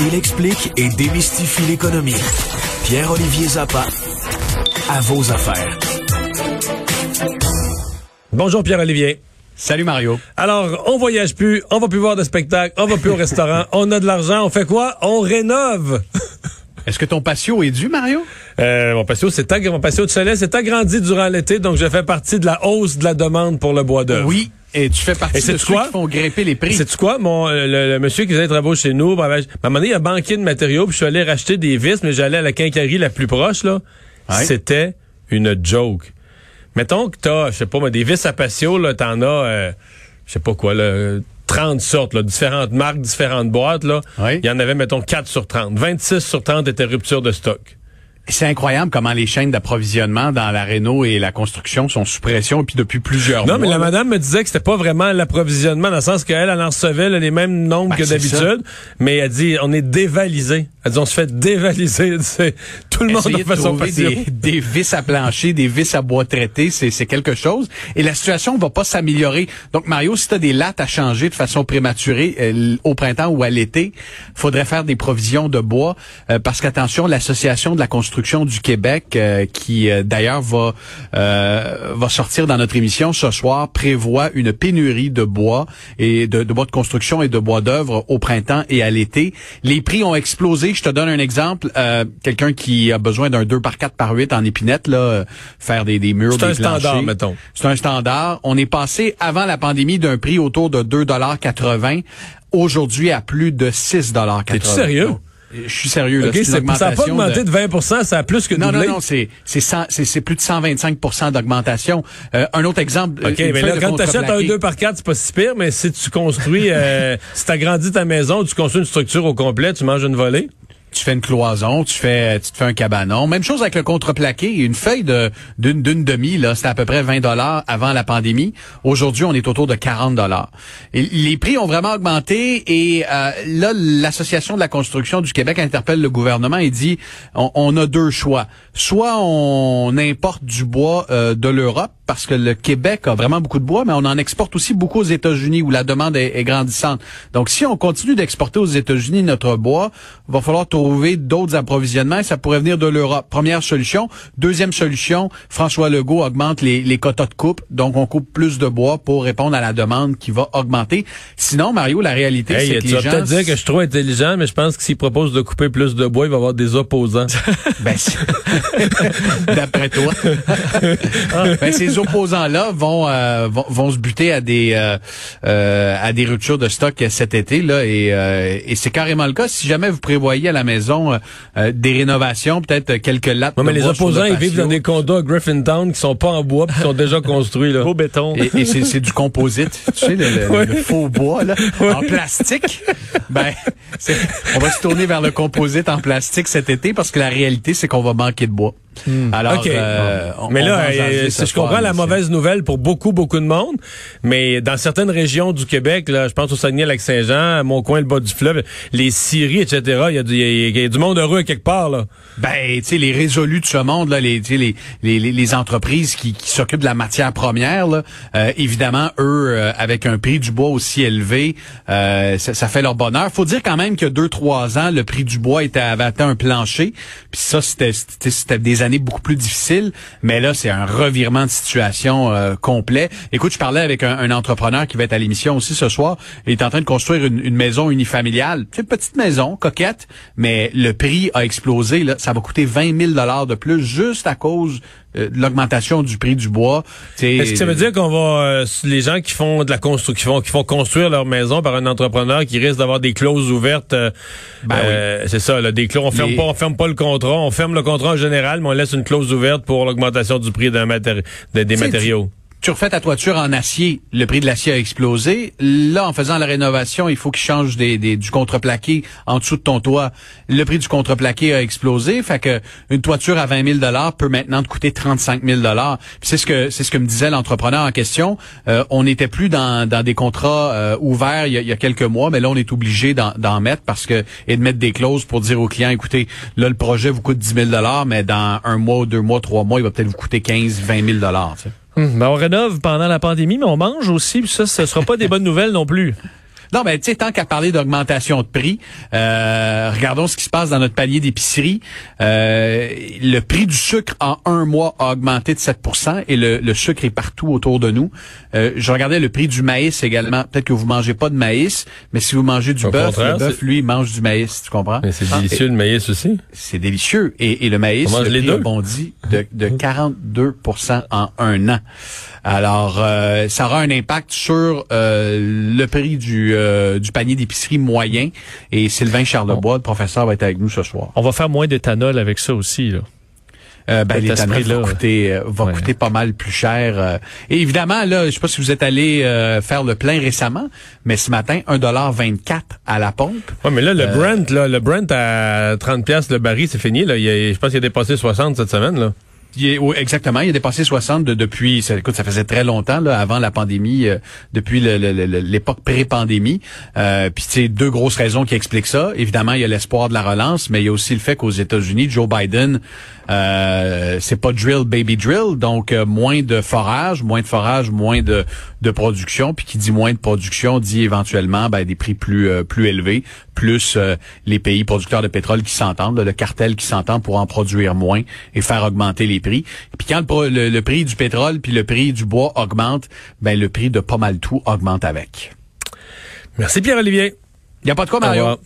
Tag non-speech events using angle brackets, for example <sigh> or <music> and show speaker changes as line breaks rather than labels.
Il explique et démystifie l'économie. Pierre-Olivier Zappa, à vos affaires.
Bonjour Pierre-Olivier.
Salut Mario.
Alors, on voyage plus, on va plus voir de spectacle, on va plus au restaurant, <laughs> on a de l'argent, on fait quoi? On rénove. <laughs>
Est-ce que ton patio est dû, Mario?
Euh, mon patio, c'est mon patio de chalet s'est agrandi durant l'été, donc je fais partie de la hausse de la demande pour le bois d'œuvre.
Oui. Et tu fais partie
Et
de ceux
quoi?
qui font grimper les prix.
C'est quoi, mon euh, le, le monsieur qui faisait les travaux chez nous, ben, ben, à un moment donné, il a banqué de matériaux, puis je suis allé racheter des vis, mais j'allais à la quincaillerie la plus proche là.
Ouais.
C'était une joke. Mettons que t'as, je sais pas, des vis à patio, là, t'en as, euh, je sais pas quoi, là, 30 sortes, là, différentes marques, différentes boîtes, là.
Oui.
Il y en avait, mettons, 4 sur 30. 26 sur 30 étaient rupture de stock.
C'est incroyable comment les chaînes d'approvisionnement dans la réno et la construction sont sous pression, puis depuis plusieurs
Non,
mois.
mais la madame me disait que c'était pas vraiment l'approvisionnement, dans le sens qu'elle, elle en recevait là, les mêmes nombres
Ben,
que d'habitude, mais elle dit, on est dévalisé. Elle dit, on se fait dévaliser. <laughs> Tout le monde
de
patio.
des, des vis à plancher, des vis à bois traité, c'est c'est quelque chose. Et la situation va pas s'améliorer. Donc, Mario, si tu as des lattes à changer de façon prématurée euh, au printemps ou à l'été, faudrait faire des provisions de bois. euh, parce qu'attention, l'Association de la construction du Québec, euh, qui euh, d'ailleurs va, euh, va sortir dans notre émission ce soir, prévoit une pénurie de bois et de, de bois de construction et de bois d'œuvre au printemps et à l'été. Les prix ont explosé. Je te donne un exemple. Euh, Quelqu'un qui a besoin d'un 2 par 4 par 8 en épinette, là, euh, faire des, des murs,
C'est
des
un standard,
planchers.
mettons.
C'est un standard. On est passé avant la pandémie d'un prix autour de 2,80 aujourd'hui à plus de 6,80
T'es-tu sérieux?
Je suis sérieux. là.
OK,
C'est une
c'est- ça n'a pas augmenté
de-
de 20 ça a plus que
non,
doublé.
non, non, c'est c'est c'est c'est plus de 125% d'augmentation. Euh, un autre exemple.
OK,
une
mais là, quand tu achètes un
contreplaqué.
2 par 4 c'est pas si pire, mais si tu construis, euh, <laughs> si tu agrandis ta maison, tu construis une structure au complet, tu manges une volée.
Tu fais une cloison, tu fais tu te fais un cabanon. Même chose avec le contreplaqué, une feuille de d'une d'une demi là, c'était à peu près 20 dollars avant la pandémie. Aujourd'hui, on est autour de 40 dollars. Les prix ont vraiment augmenté et euh, là l'association de la construction du Québec interpelle le gouvernement et dit on, on a deux choix. Soit on importe du bois euh, de l'Europe parce que le Québec a vraiment beaucoup de bois, mais on en exporte aussi beaucoup aux États-Unis où la demande est, est grandissante. Donc, si on continue d'exporter aux États-Unis notre bois, il va falloir trouver d'autres approvisionnements et ça pourrait venir de l'Europe. Première solution. Deuxième solution, François Legault augmente les, les quotas de coupe. Donc, on coupe plus de bois pour répondre à la demande qui va augmenter. Sinon, Mario, la réalité, c'est
Hey,
que
tu
les gens...
peut-être dire que je suis trop intelligent, mais je pense que s'il propose de couper plus de bois, il va y avoir des opposants. <laughs>
Ben, c'est- <laughs> D'après toi. <laughs> ben, ces opposants-là vont, euh, vont vont se buter à des euh, euh, à des ruptures de stock cet été là et, euh, et c'est carrément le cas. Si jamais vous prévoyez à la maison des rénovations, peut-être quelques lattes.
Ouais, mais
de
les
bois sur
opposants,
le
ils vivent dans des condos à Griffintown qui sont pas en bois, qui sont déjà <laughs> construits là.
Beau béton.
Et, et c'est, c'est du composite, tu sais, le, le-
Ouais.
le faux bois, là, <laughs> en plastique. Ben, c'est- on va se tourner vers le composite en plastique cet été parce que la réalité, c'est qu'on va manquer de bois. Alors,
OK.
euh, on-
mais là, euh,
ce
je
soir,
comprends la mauvaise nouvelle pour beaucoup, beaucoup de monde, mais dans certaines régions du Québec, là, je pense au Saguenay-Lac-Saint-Jean, à mon coin, le bas du fleuve, les scieries, etc., il y, a du- il y a- il y a du monde heureux à quelque part, là.
Ben, tu sais, les résolus de ce monde, là, les, tu sais, les, les, les, entreprises qui, qui s'occupent de la matière première, là, euh, évidemment, eux, euh, avec un prix du bois aussi élevé, euh, ça, ça fait leur bonheur. Faut dire quand même que deux, trois ans, le prix du bois était avait atteint un plancher. Puis ça, c'était des années beaucoup plus difficiles. Mais là, c'est un revirement de situation euh, complet. Écoute, je parlais avec un, entrepreneur qui va être à l'émission aussi ce soir. Il est en train de construire une, maison unifamiliale. C'est une petite maison, coquette, mais le prix a explosé. Là. Ça va coûter 20 000 dollars de plus juste à cause euh, l'augmentation du prix du bois.
Est-ce que ça veut dire qu'on va euh, les gens qui font de la construction, qui font, qui font construire leur maison par un entrepreneur qui risque d'avoir des clauses ouvertes, euh,
Ben
euh, c'est ça, là, des clauses. On ferme
Les-
pas, on ferme pas le contrat, on ferme le contrat en général, mais on laisse une clause ouverte pour l'augmentation du prix d'un matéri- de- des matériaux.
Tu refais ta toiture en acier, le prix de l'acier a explosé. Là, en faisant la rénovation, il faut qu'ils changent des, des- du contreplaqué en dessous de ton toit. Le prix du contreplaqué a explosé, fait que une toiture à 20 000 dollars peut maintenant te coûter 35 000 dollars. C'est ce que c'est ce que me disait l'entrepreneur en question. Euh, on n'était plus dans, dans des contrats euh, ouverts il y, a, il y a quelques mois, mais là on est obligé d'en, mettre parce que et de mettre des clauses pour dire aux clients, écoutez, là le projet vous coûte 10 000 dollars, mais dans un mois, deux mois, trois mois, il va peut-être vous coûter 15, 20 000 dollars.
Hum, ben, on rénove pendant la pandémie, mais on mange aussi, ça, ce sera pas des bonnes nouvelles non plus.
Non, mais tu sais, tant qu'à parler d'augmentation de prix, euh, regardons ce qui se passe dans notre palier d'épicerie. Euh, le prix du sucre en un mois a augmenté de 7% et le, sucre est partout autour de nous. Euh, je regardais le prix du maïs également. Peut-être que vous mangez pas de maïs, mais si vous mangez du bœuf, le bœuf, lui, mange du maïs. Tu comprends?
Mais c'est ah, délicieux, le maïs aussi.
C'est délicieux. Et, le maïs, le
prix
a bondi de, de <laughs> 42% en un an. Alors, euh, ça aura un impact sur euh, le prix du, euh, du panier d'épicerie moyen. Et Sylvain Charlebois, le professeur, va être avec nous ce soir.
On va faire moins d'éthanol avec ça aussi. Là.
Euh, ben, l'éthanol va, coûter, va coûter pas mal plus cher. Et évidemment, là, je sais pas si vous êtes allé faire le plein récemment, mais ce matin, 1,24 à la pompe.
Ouais, mais là, le Brent, là, le Brent à 30 pièces le baril, c'est fini. Là. Il je pense qu'il a dépassé 60 cette semaine. Là.
Il exactement. Il a dépassé 60 depuis, ça, écoute, ça faisait très longtemps, là, avant la pandémie, euh, depuis l'époque pré-pandémie. Euh, puis, tu deux grosses raisons qui expliquent ça. Évidemment, il y a l'espoir de la relance, mais il y a aussi le fait qu'aux États-Unis, Joe Biden, euh, c'est pas drill, baby drill, donc euh, moins de forage, moins de forage, moins de, de production. Puis qui dit moins de production dit éventuellement ben, des prix plus, plus élevés, plus les pays producteurs de pétrole qui s'entendent, le cartel qui s'entend pour en produire moins et faire augmenter les prix. puis quand le, prix du pétrole puis le prix du bois augmente, ben le prix de pas mal tout augmente avec.
Merci Pierre-Olivier.
Il n'y a pas de quoi, Mario.